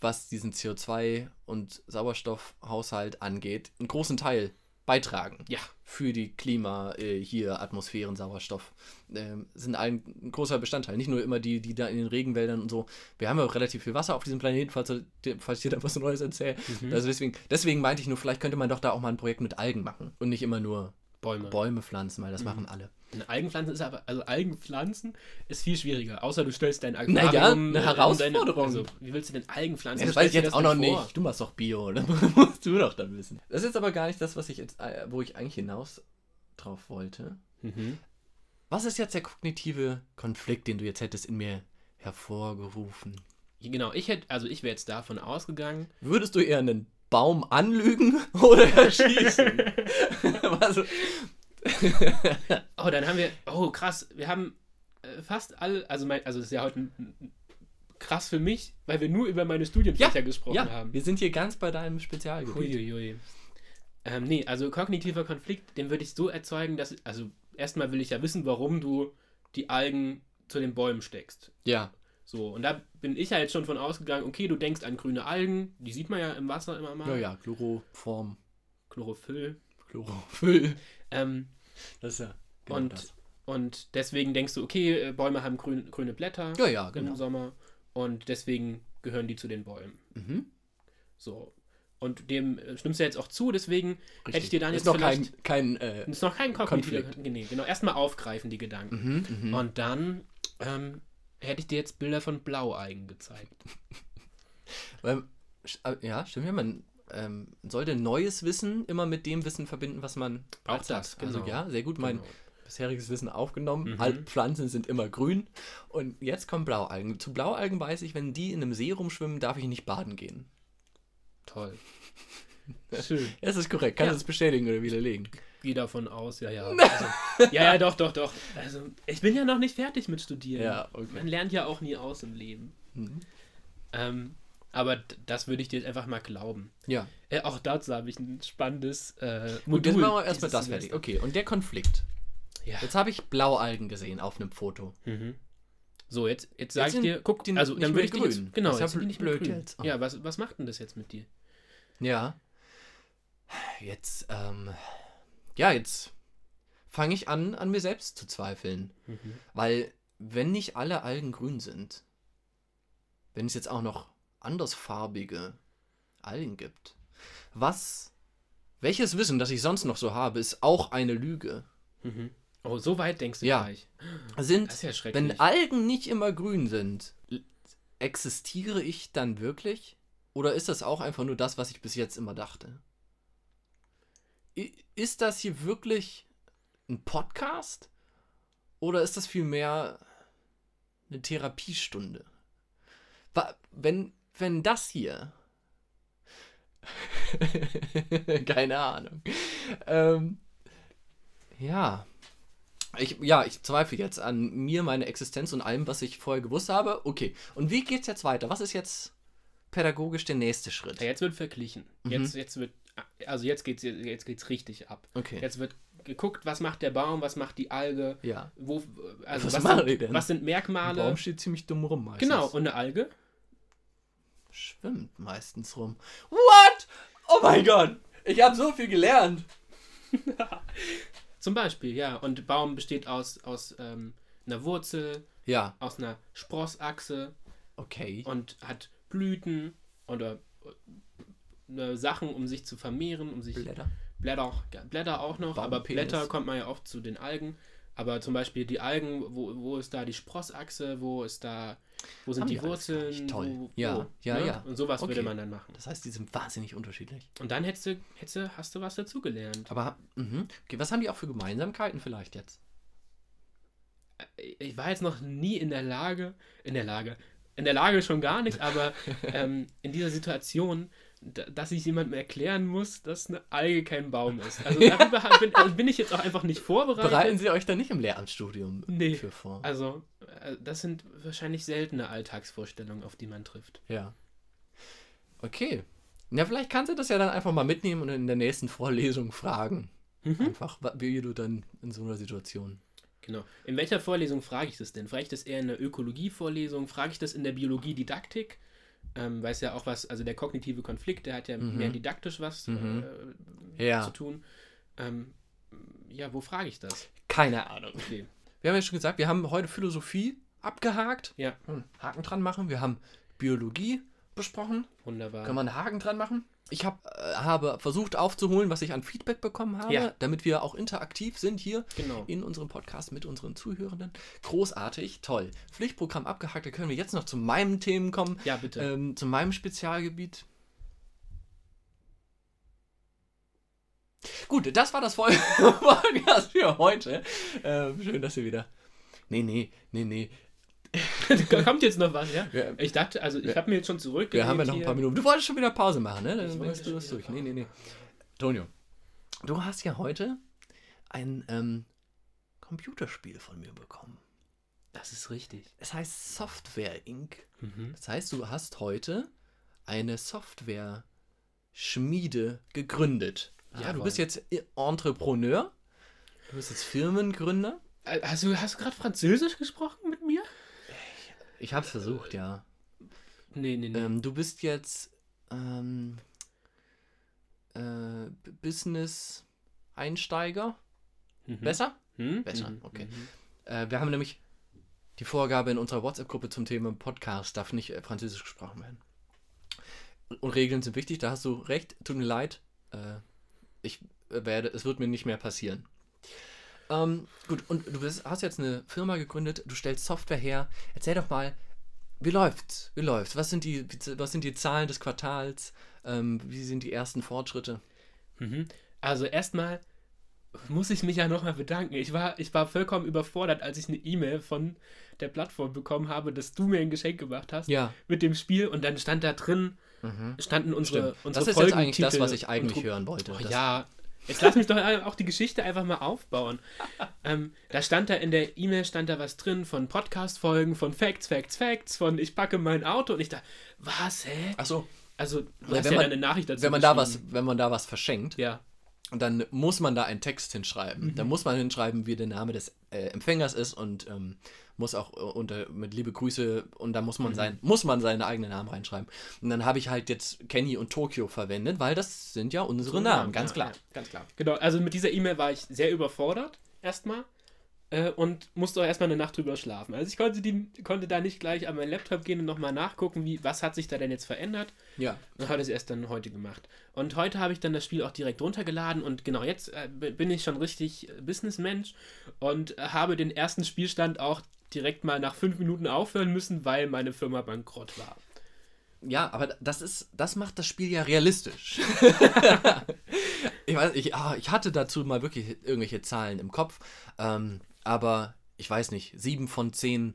was diesen CO2- und Sauerstoffhaushalt angeht, einen großen Teil beitragen. ja. Für die Klima, äh, hier Atmosphären, Sauerstoff, ähm, sind ein, ein großer Bestandteil. Nicht nur immer die, die da in den Regenwäldern und so. Wir haben ja auch relativ viel Wasser auf diesem Planeten, falls, falls ich dir da was Neues erzähle. Mhm. Also deswegen, deswegen meinte ich nur, vielleicht könnte man doch da auch mal ein Projekt mit Algen machen und nicht immer nur Bäume. Bäume pflanzen, weil das Mhm. machen alle. Eine Algenpflanze ist aber, also Algenpflanzen ist viel schwieriger, außer du stellst dein Aquarium. ja, eine äh, Herausforderung. also, wie willst du denn Algenpflanzen? Das weiß ich jetzt auch noch vor? nicht. Du machst doch Bio, das musst du doch dann wissen. Das ist jetzt aber gar nicht das, was ich jetzt, äh, wo ich eigentlich hinaus drauf wollte. Mhm. Was ist jetzt der kognitive Konflikt, den du jetzt hättest in mir hervorgerufen? Genau, ich hätte, also ich wäre jetzt davon ausgegangen, Würdest du eher einen Baum anlügen oder erschießen? also, oh, dann haben wir, oh krass, wir haben äh, fast alle, also mein, also das ist ja heute krass für mich, weil wir nur über meine Studienfächer gesprochen ja, haben. wir sind hier ganz bei deinem Spezialgebiet. Huiuiui. Ähm, nee, also kognitiver Konflikt, den würde ich so erzeugen, dass, also erstmal will ich ja wissen, warum du die Algen zu den Bäumen steckst. Ja, So, und da bin ich ja jetzt schon von ausgegangen, okay, du denkst an grüne Algen, die sieht man ja im Wasser immer mal. ja, ja, Chloroform, Chlorophyll. Chlorophyll. Ähm, Das ist ja genau und, das. und deswegen denkst du, okay, äh, Bäume haben grün, grüne Blätter Ja, ja, im genau. Sommer und deswegen gehören die zu den Bäumen. Mhm. So. Und dem äh, stimmst du jetzt auch zu, deswegen hätte ich dir dann ist jetzt noch kein, vielleicht- kein äh, ist noch kein Konflikt. Nee, genau, erstmal aufgreifen die Gedanken. mhm, mhm. Und dann ähm, hätte ich dir jetzt Bilder von Blaueigen gezeigt. Weil, äh, ja, stimmt ja, man ähm, sollte neues Wissen immer mit dem Wissen verbinden, was man das, hat. Also genau. ja, sehr gut mein Genau. bisheriges Wissen aufgenommen. Mhm. Alle Pflanzen sind immer grün. Und jetzt kommen Blaualgen. Zu Blaualgen weiß ich, wenn die in einem See rumschwimmen, darf ich nicht baden gehen. Toll. Schön. Ja, das ist korrekt. Kannst Ja. du das bestätigen oder widerlegen? Geh davon aus, ja, ja. Also, ja, ja, doch, doch, doch. Also, ich bin ja noch nicht fertig mit Studieren. Ja, okay. Man lernt ja auch nie aus im Leben. Mhm. Ähm, Aber das würde ich dir jetzt einfach mal glauben. Ja. Äh, auch dazu habe ich ein spannendes äh, Modul. jetzt machen wir erstmal das fertig. Okay, und der Konflikt. Ja. Jetzt habe ich Blaualgen gesehen auf einem Foto. Mhm. So, jetzt, jetzt sage ich dir, guck, die also dann würde ich grün. jetzt, genau, Das jetzt nicht mehr blöd grün. jetzt. Oh. Ja, was, was macht denn das jetzt mit dir? Ja. Jetzt, ähm, ja, jetzt fange ich an, an mir selbst zu zweifeln. Weil, wenn nicht alle Algen grün sind, wenn es jetzt auch noch andersfarbige Algen gibt, was, welches Wissen, das ich sonst noch so habe, ist auch eine Lüge. Mhm. Oh, so weit denkst du Ja. gleich. Sind, Das ist ja schrecklich. wenn Algen nicht immer grün sind, existiere ich dann wirklich? Oder ist das auch einfach nur das, was ich bis jetzt immer dachte? Ist das hier wirklich ein Podcast? Oder ist das vielmehr eine Therapiestunde? Wenn, wenn das hier. Keine Ahnung. Ähm, ja. Ich, ja, ich zweifle jetzt an mir, meine Existenz und allem, was ich vorher gewusst habe. Okay. Und wie geht's jetzt weiter? Was ist jetzt pädagogisch der nächste Schritt? Ja, jetzt wird verglichen. Mhm. Jetzt, jetzt wird, also jetzt geht's, jetzt geht's richtig ab. Okay. Jetzt wird geguckt, was macht der Baum, was macht die Alge, ja. wo, also Was was, sind, was sind Der Merkmale. Baum steht ziemlich dumm rum meistens. Genau, und eine Alge? Schwimmt meistens rum. What? Oh mein Gott! Ich habe so viel gelernt. Zum Beispiel, ja. Und Baum besteht aus, aus ähm, einer Wurzel, Ja, aus einer Sprossachse okay. und hat Blüten oder äh, Sachen, um sich zu vermehren, um sich Blätter. Blätter, ja, Blätter auch noch, aber Baumpenis. Blätter kommt man ja oft zu den Algen. Aber zum Beispiel die Algen, wo, wo ist da die Sprossachse, wo ist da, wo sind Haben die, Wurzeln? Toll. Wo, Ja, wo, ja, ne? ja. Und sowas würde Okay. man dann machen. Das heißt, die sind wahnsinnig unterschiedlich. Und dann hättest du, hättest du, hast du was dazugelernt. Aber, mhm. okay, was haben die auch für Gemeinsamkeiten vielleicht jetzt? Ich war jetzt noch nie in der Lage, in der Lage, in der Lage schon gar nicht, aber ähm, in dieser Situation, dass ich jemandem erklären muss, dass eine Alge kein Baum ist. Also darüber bin, also bin ich jetzt auch einfach nicht vorbereitet. Bereiten sie euch da nicht im Lehramtsstudium Nee. für vor? Also, äh, das sind wahrscheinlich seltene Alltagsvorstellungen, auf die man trifft. Ja. Okay. Ja, vielleicht kannst du das ja dann einfach mal mitnehmen und in der nächsten Vorlesung fragen. Mhm. Einfach, wie du dann in so einer Situation. Genau. In welcher Vorlesung frage ich das denn? Frage ich das eher in der Ökologie-Vorlesung? Frage ich das in der Biologie-Didaktik? Ähm, weiß ja auch was, also der kognitive Konflikt, der hat ja Mhm. mehr didaktisch was Mhm. äh, Ja. zu tun. Ähm, ja, wo frage ich das? Keine Ahnung. Okay. Wir haben ja schon gesagt, wir haben heute Philosophie abgehakt. Ja, Hm, Haken dran machen. Wir haben Biologie besprochen. wunderbar. Kann man einen Haken dran machen? Ich hab, äh, habe versucht aufzuholen, was ich an Feedback bekommen habe, Ja. damit wir auch interaktiv sind hier Genau. in unserem Podcast mit unseren Zuhörenden. Großartig, toll. Pflichtprogramm abgehakt. Da können wir jetzt noch zu meinen Themen kommen, Ja, bitte. ähm, zu meinem Spezialgebiet. Gut, das war das Podcast für heute. Ähm, schön, dass ihr wieder. Nee, nee, nee, nee. Kommt jetzt noch was, ja? Wir, Ich dachte, also ich Wir- habe mir jetzt schon zurück. wir haben ja noch ein paar Minuten. Du wolltest schon wieder Pause machen, ne? Dann machst du das durch. Nee, nee, nee. Tonio, du hast ja heute ein ähm, Computerspiel von mir bekommen. Das ist richtig. Es heißt Software Inc. Mhm. Das heißt, du hast heute eine Software-Schmiede gegründet. Ja, du Jawohl. bist jetzt Entrepreneur. Du bist jetzt Firmengründer. Hast du, hast du gerade Französisch gesprochen mit mir? Ich habe es versucht, ja. Nee, nee, nee. Ähm, du bist jetzt ähm, äh, Business-Einsteiger. Mhm. Besser? Hm? Besser, Mhm. okay. Mhm. Äh, wir haben nämlich die Vorgabe in unserer WhatsApp-Gruppe zum Thema Podcast, darf nicht äh, Französisch gesprochen werden. Und Regeln sind wichtig, da hast du recht, tut mir leid. Äh, ich äh, werde, es wird mir nicht mehr passieren. Ähm, gut, und du bist, hast jetzt eine Firma gegründet, du stellst Software her. Erzähl doch mal, wie läuft's? Wie läuft's? Was sind die, was sind die Zahlen des Quartals? Ähm, wie sind die ersten Fortschritte? Mhm. Also erstmal muss ich mich ja nochmal bedanken. Ich war, ich war vollkommen überfordert, als ich eine E-Mail von der Plattform bekommen habe, dass du mir ein Geschenk gemacht hast Ja. mit dem Spiel und dann stand da drin, standen unsere, Stimmt. unsere Das ist jetzt eigentlich das, was ich eigentlich hören wollte. Oh, ja, Jetzt lass mich doch auch die Geschichte einfach mal aufbauen. ähm, da stand da in der E-Mail stand da was drin von Podcast-Folgen, von Facts, Facts, Facts, von ich packe mein Auto und ich dachte, was, hä? Ach so. Also, du Ja, wenn ja man- eine Nachricht dazu Wenn man da was, wenn man da was verschenkt, Ja, dann muss man da einen Text hinschreiben. Mhm. Da muss man hinschreiben, wie der Name des äh, Empfängers ist und ähm, muss auch äh, unter, mit liebe Grüße und da muss Mhm. man sein, muss man seinen eigenen Namen reinschreiben. Und dann habe ich halt jetzt Kenny und Tokio verwendet, weil das sind ja unsere Namen, ganz ja, klar. Ja, ganz klar. Genau, also mit dieser E-Mail war ich sehr überfordert, erstmal. Äh, und musste auch erstmal eine Nacht drüber schlafen. Also ich konnte, die, konnte da nicht gleich an meinen Laptop gehen und nochmal nachgucken, wie, was hat sich da denn jetzt verändert. Ja. Und habe das erst dann heute gemacht. Und heute habe ich dann das Spiel auch direkt runtergeladen und genau jetzt äh, bin ich schon richtig Businessmensch und äh, habe den ersten Spielstand auch direkt mal nach fünf Minuten aufhören müssen, weil meine Firma bankrott war. Ja, aber das ist, das macht das Spiel ja realistisch. ich weiß, ich, ah, ich hatte dazu mal wirklich irgendwelche Zahlen im Kopf, ähm, aber ich weiß nicht, sieben von zehn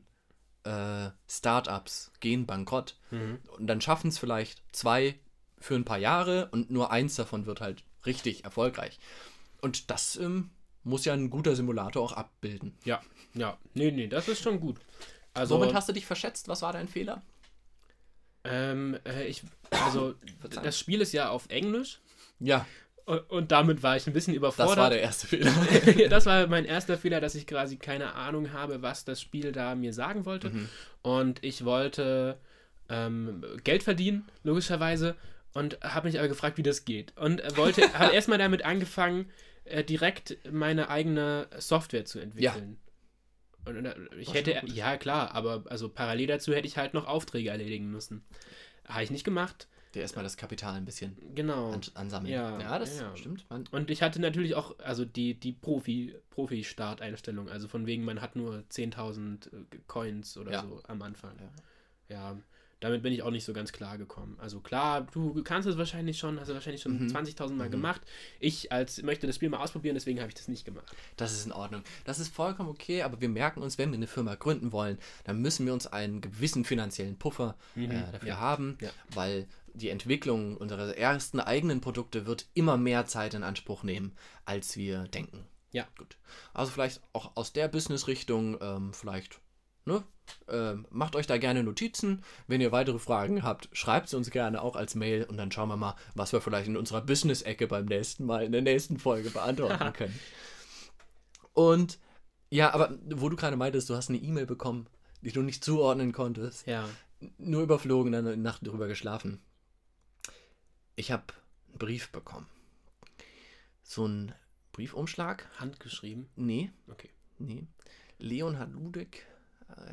äh, Startups gehen bankrott und dann schaffen es vielleicht zwei für ein paar Jahre und nur eins davon wird halt richtig erfolgreich. Und das ähm, muss ja ein guter Simulator auch abbilden. Ja, ja. Nee, nee, das ist schon gut. Also, Womit hast du dich verschätzt? Was war dein Fehler? ähm, äh, ich, also das Spiel ist ja auf Englisch Ja, und, und damit war ich ein bisschen das überfordert. war der erste Fehler. das war mein erster Fehler, dass ich quasi keine Ahnung habe, was das Spiel da mir sagen wollte. Mhm. Und ich wollte ähm, Geld verdienen, logischerweise, und habe mich aber gefragt, wie das geht. Und wollte, habe erstmal damit angefangen, äh, direkt meine eigene Software zu entwickeln. Und, äh, ich hätte, ja klar, aber also parallel dazu hätte ich halt noch Aufträge erledigen müssen. Habe ich nicht gemacht. Der erstmal das Kapital ein bisschen Genau. an, ansammeln. Ja, ja das ja. stimmt. Man, Und ich hatte natürlich auch, also die, die Profi, Profi-Starteinstellung, also von wegen, man hat nur 10.000 äh, Coins oder Ja. so am Anfang. Ja. Damit bin ich auch nicht so ganz klar gekommen. Also klar, du kannst es wahrscheinlich schon, hast du wahrscheinlich schon Mhm. 20.000 Mal Mhm. gemacht. Ich als möchte das Spiel mal ausprobieren, deswegen habe ich das nicht gemacht. das ist in Ordnung. Das ist vollkommen okay, aber wir merken uns, wenn wir eine Firma gründen wollen, dann müssen wir uns einen gewissen finanziellen Puffer Mhm. äh, dafür Ja. haben, Ja. weil die Entwicklung unserer ersten eigenen Produkte wird immer mehr Zeit in Anspruch nehmen, als wir denken. Ja. Gut. Also vielleicht auch aus der Business-Richtung, ähm, vielleicht, ne? Ähm, macht euch da gerne Notizen. Wenn ihr weitere Fragen habt, schreibt sie uns gerne auch als Mail und dann schauen wir mal, was wir vielleicht in unserer Business-Ecke beim nächsten Mal, in der nächsten Folge beantworten können. Und ja, aber wo du gerade meintest, du hast eine E-Mail bekommen, die du nicht zuordnen konntest Ja. nur überflogen, dann eine Nacht drüber geschlafen. Ich habe einen Brief bekommen. So ein Briefumschlag? Handgeschrieben. Nee, Okay. nee. Leonhard Ludek äh,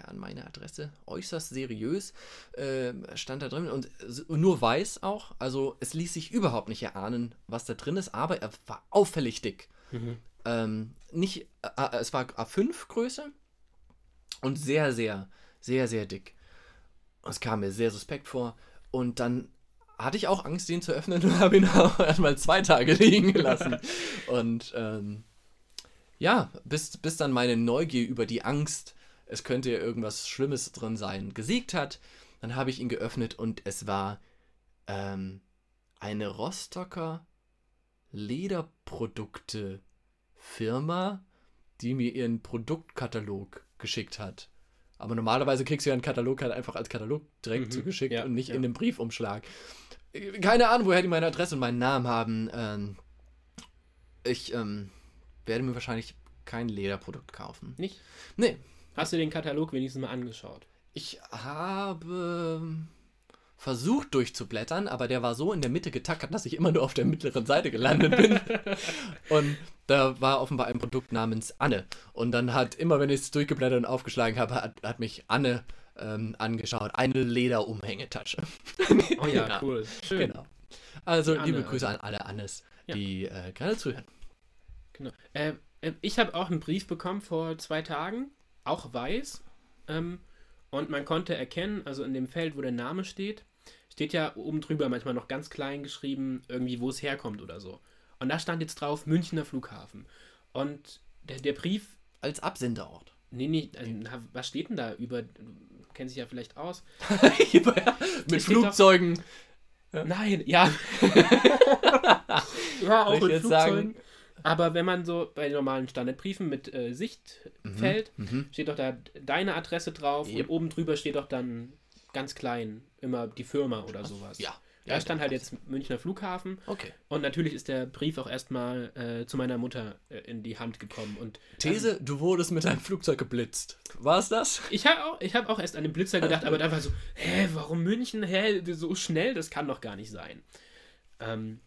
an meine Adresse. Äußerst seriös äh, stand da drin und s- nur weiß auch. Also es ließ sich überhaupt nicht erahnen, was da drin ist, aber er war auffällig dick. Mhm. Ähm, nicht, äh, äh, es war A5 Größe und sehr, sehr, sehr, sehr dick. Und Es kam mir sehr suspekt vor. Und dann hatte ich auch Angst, den zu öffnen und habe ihn auch erstmal zwei Tage liegen gelassen. Und ähm, ja, bis, bis dann meine Neugier über die Angst, es könnte ja irgendwas Schlimmes drin sein, gesiegt hat, dann habe ich ihn geöffnet und es war ähm, eine Rostocker Lederprodukte-Firma, die mir ihren Produktkatalog geschickt hat. Aber normalerweise kriegst du ja einen Katalog halt einfach als Katalog direkt Mhm, zugeschickt ja, und nicht ja. in einem Briefumschlag. Keine Ahnung, woher die meine Adresse und meinen Namen haben. Ähm, ich ähm, werde mir wahrscheinlich kein Lederprodukt kaufen. Nicht? Nee, Hast du den Katalog wenigstens mal angeschaut? ich habe versucht durchzublättern, aber der war so in der Mitte getackert, dass ich immer nur auf der mittleren Seite gelandet bin. und da war offenbar ein Produkt namens Anne. Und dann hat immer, wenn ich es durchgeblättert und aufgeschlagen habe, hat, hat mich Anne ähm, angeschaut. Eine Lederumhängetasche. Oh ja, Genau. cool. Schön. Genau. Also Anne, liebe Grüße also. an alle Annes, Ja. die äh, gerade zuhören. Genau. Äh, äh, ich habe auch einen Brief bekommen vor zwei Tagen, auch weiß. Ähm, und man konnte erkennen, also in dem Feld, wo der Name steht, steht ja oben drüber manchmal noch ganz klein geschrieben, irgendwie, wo es herkommt oder so. Und da stand jetzt drauf Münchner Flughafen. Und der, der Brief, Als Absenderort. nee, nee, äh, na, was steht denn da über, du kennst dich ja vielleicht aus. Mit steht doch- Flugzeugen. Nein, ja. ja, auch ich mit Flugzeugen. sagen, Aber wenn man so bei normalen Standardbriefen mit äh, Sichtfeld, Mhm. steht doch da deine Adresse drauf Yep. und oben drüber steht doch dann ganz klein immer die Firma oder sowas. Ja. Da stand halt jetzt Münchner Flughafen Okay. und natürlich ist der Brief auch erstmal äh, zu meiner Mutter äh, in die Hand gekommen. Und These, du wurdest mit einem Flugzeug geblitzt. War es das? ich habe auch, ich hab auch erst an den Blitzer gedacht, aber da war so, hä, warum München? Hä, so schnell? Das kann doch gar nicht sein. Ähm,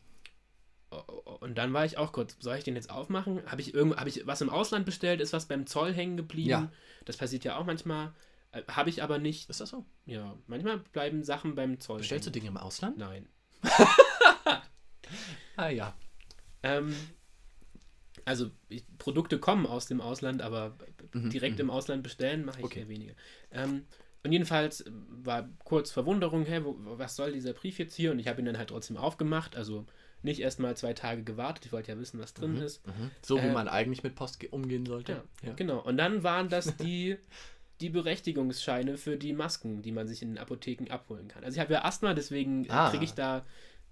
und dann war ich auch kurz, soll ich den jetzt aufmachen? Habe ich, irgend, hab ich was im Ausland bestellt? Ist was beim Zoll hängen geblieben? Ja. Das passiert ja auch manchmal. Äh, Habe ich aber nicht. Ist das so? Ja, manchmal bleiben Sachen beim Zoll Bestellst du hängen. Dinge im Ausland? Nein. Ah ja. Ähm, also ich, Produkte kommen aus dem Ausland, aber Mhm, direkt mhm. im Ausland bestellen mache ich Okay. eher weniger. Ähm, und jedenfalls war kurz Verwunderung, hä, wo, was soll dieser Brief jetzt hier? Und ich habe ihn dann halt trotzdem aufgemacht. Also nicht erst mal zwei Tage gewartet. Ich wollte ja wissen, was drin ist. Mhm. So wie Äh, man eigentlich mit Post ge- umgehen sollte. Ja, genau. Und dann waren das die, die Berechtigungsscheine für die Masken, die man sich in den Apotheken abholen kann. Also ich habe ja Asthma, deswegen Ah. kriege ich da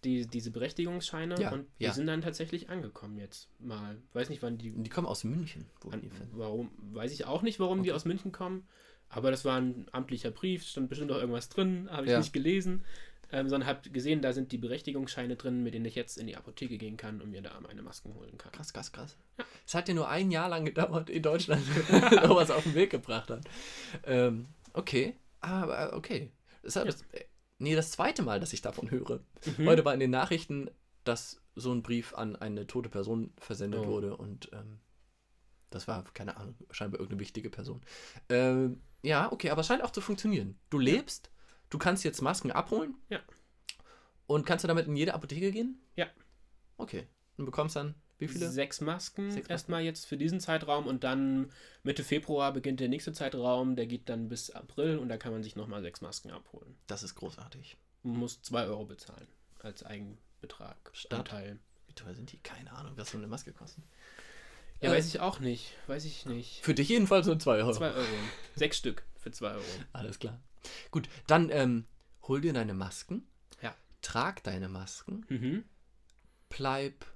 die, diese Berechtigungsscheine Ja, und die ja. sind dann tatsächlich angekommen jetzt mal. Weiß nicht, wann die die kommen aus München. Wo An, warum, weiß ich auch nicht, warum die aus München kommen. Aber das war ein amtlicher Brief, stand bestimmt auch irgendwas drin, habe ich Ja. nicht gelesen. Ähm, sondern habe gesehen, da sind die Berechtigungsscheine drin, mit denen ich jetzt in die Apotheke gehen kann und mir da meine Masken holen kann. Krass, krass, krass. Es hat ja nur ein Jahr lang gedauert in Deutschland, man sowas auf den Weg gebracht hat. Ähm, okay, aber okay. Das, hat, Ja. das, nee, das zweite Mal, dass ich davon höre. Mhm. Heute war in den Nachrichten, dass so ein Brief an eine tote Person versendet Oh. wurde und ähm, das war, keine Ahnung, scheinbar irgendeine wichtige Person. Ähm, ja, okay, aber es scheint auch zu funktionieren. Du lebst, du kannst jetzt Masken abholen. Ja. Und kannst du damit in jede Apotheke gehen? Ja. Okay. Und bekommst dann wie viele? Sechs Masken Sechs Masken. erstmal jetzt für diesen Zeitraum und dann Mitte Februar beginnt der nächste Zeitraum, der geht dann bis April und da kann man sich nochmal sechs Masken abholen. Das ist großartig. Man muss zwei Euro bezahlen als Eigenbetrag. Anteil. Wie teuer sind die? Keine Ahnung, was so eine Maske kostet. Ja, Äh, weiß ich auch nicht. Weiß ich nicht. Für dich jedenfalls nur 2 Euro. Zwei Euro. Sechs Stück für zwei Euro. Alles klar. Gut, dann ähm, hol dir deine Masken. Ja. Trag deine Masken. Mhm. Bleib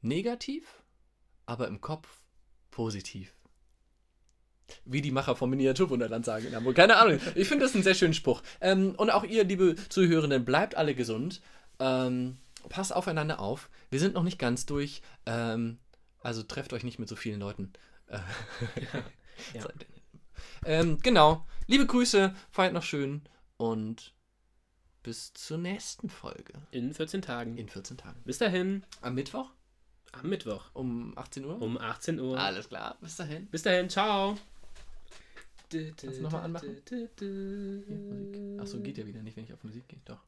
negativ, aber im Kopf positiv. Wie die Macher vom Miniaturwunderland sagen in Hamburg. Keine Ahnung. Ich finde das einen sehr schönen Spruch. Ähm, und auch ihr, liebe Zuhörenden, bleibt alle gesund. Ähm, passt aufeinander auf. Wir sind noch nicht ganz durch. Ähm, also trefft euch nicht mit so vielen Leuten. Äh, Ja. Ähm, genau. Liebe Grüße, feiert noch schön und bis zur nächsten Folge In 14 Tagen. in 14 Tagen. Bis dahin. Am Mittwoch Am Mittwoch. um 18 Uhr? Um 18 Uhr. Alles klar, bis dahin. Bis dahin. Ciao. Kannst du noch mal anmachen? Achso, geht ja wieder nicht, wenn ich auf Musik gehe. Doch.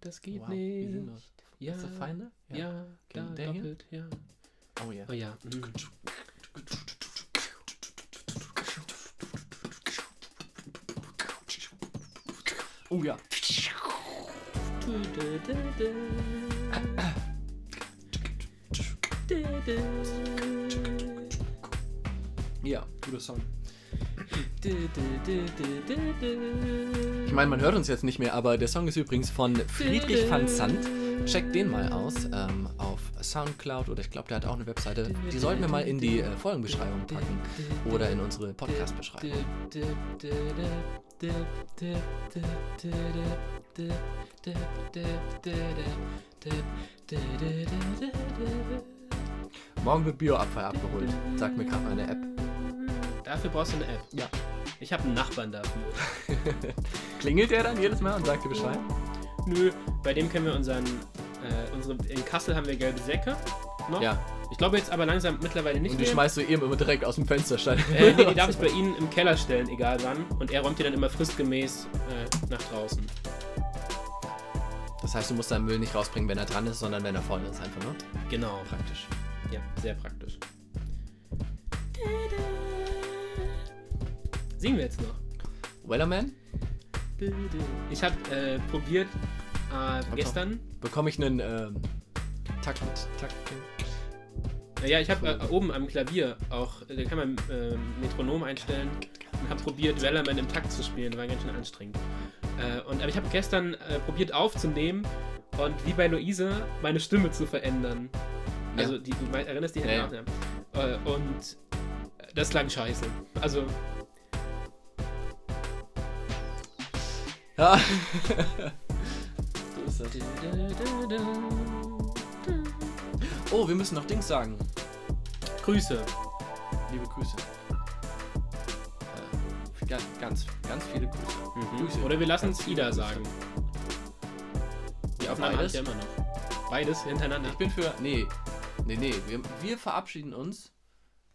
Das geht Wow, wie nicht. sinnlos. Ja, Ist das Feinde? ja, da Okay, der hier? doppelt, ja. Oh ja. Oh ja. mhm. Oh ja. Ja, guter Song. Ich meine, man hört uns jetzt nicht mehr, aber der Song ist übrigens von Friedrich van Sant. Checkt den mal aus ähm, auf Soundcloud oder ich glaube, der hat auch eine Webseite. Die sollten wir mal in die äh, Folgenbeschreibung packen oder in unsere Podcast-Beschreibung. Morgen wird Bioabfall abgeholt. Sagt mir gerade meine App. Dafür brauchst du eine App. Ja. Ich habe einen Nachbarn dafür. Klingelt der dann jedes Mal und sagt dir Bescheid? Nö, bei dem können wir unseren. Äh, unsere, in Kassel haben wir gelbe Säcke. Noch. Ja. Ich glaube jetzt aber langsam mittlerweile nicht Und die mehr. schmeißt du eben immer direkt aus dem Fenster steil. Äh, nee, die darf ich bei Ihnen im Keller stellen, egal wann. Und er räumt die dann immer fristgemäß äh, nach draußen. Das heißt, du musst deinen Müll nicht rausbringen, wenn er dran ist, sondern wenn er voll ist, einfach nur. Genau. Praktisch. Ja, sehr praktisch. Singen wir jetzt noch. Wellerman, Ich habe äh, probiert äh, gestern. bekomme ich einen ähm, Takt Takt. Äh, ja, ich habe äh, oben am Klavier auch, äh, da kann man äh, Metronom einstellen und habe probiert, Wellerman im Takt zu spielen. War ganz schön anstrengend. Äh, und, aber ich habe gestern äh, probiert aufzunehmen und wie bei Luise meine Stimme zu verändern. Also Ja. die, du erinnerst dich an Ja, den Namen. Äh, Und das klang scheiße. Also, Ja. so ist das. Oh, wir müssen noch Dings sagen. Grüße. Liebe Grüße. Äh, ganz, ganz, ganz viele Grüße. Grüße. Oder wir lassen es Ida sagen. Die Ja, Aufnahme habe beides. ich ja immer noch. Beides hintereinander. Ich bin für. Nee. Nee, nee. Wir, wir verabschieden uns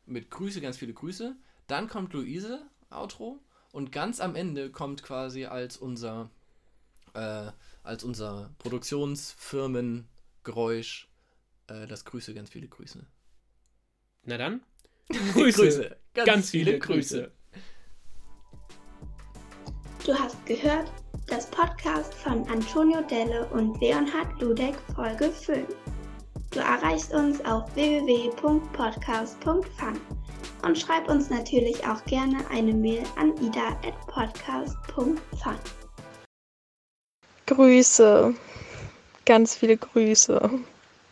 mit Grüße, ganz viele Grüße. Dann kommt Luise, Outro. Und ganz am Ende kommt quasi als unser, äh, als unser Produktionsfirmengeräusch äh, das Grüße, ganz viele Grüße. Na dann. Grüße. Ganz, viele Grüße. Du hast gehört das Podcast von Antonio Delle und Leonhard Ludek Folge 5. Du erreichst uns auf www.podcast.fun und schreib uns natürlich auch gerne eine Mail an ida.podcast.fun. Grüße. Ganz viele Grüße.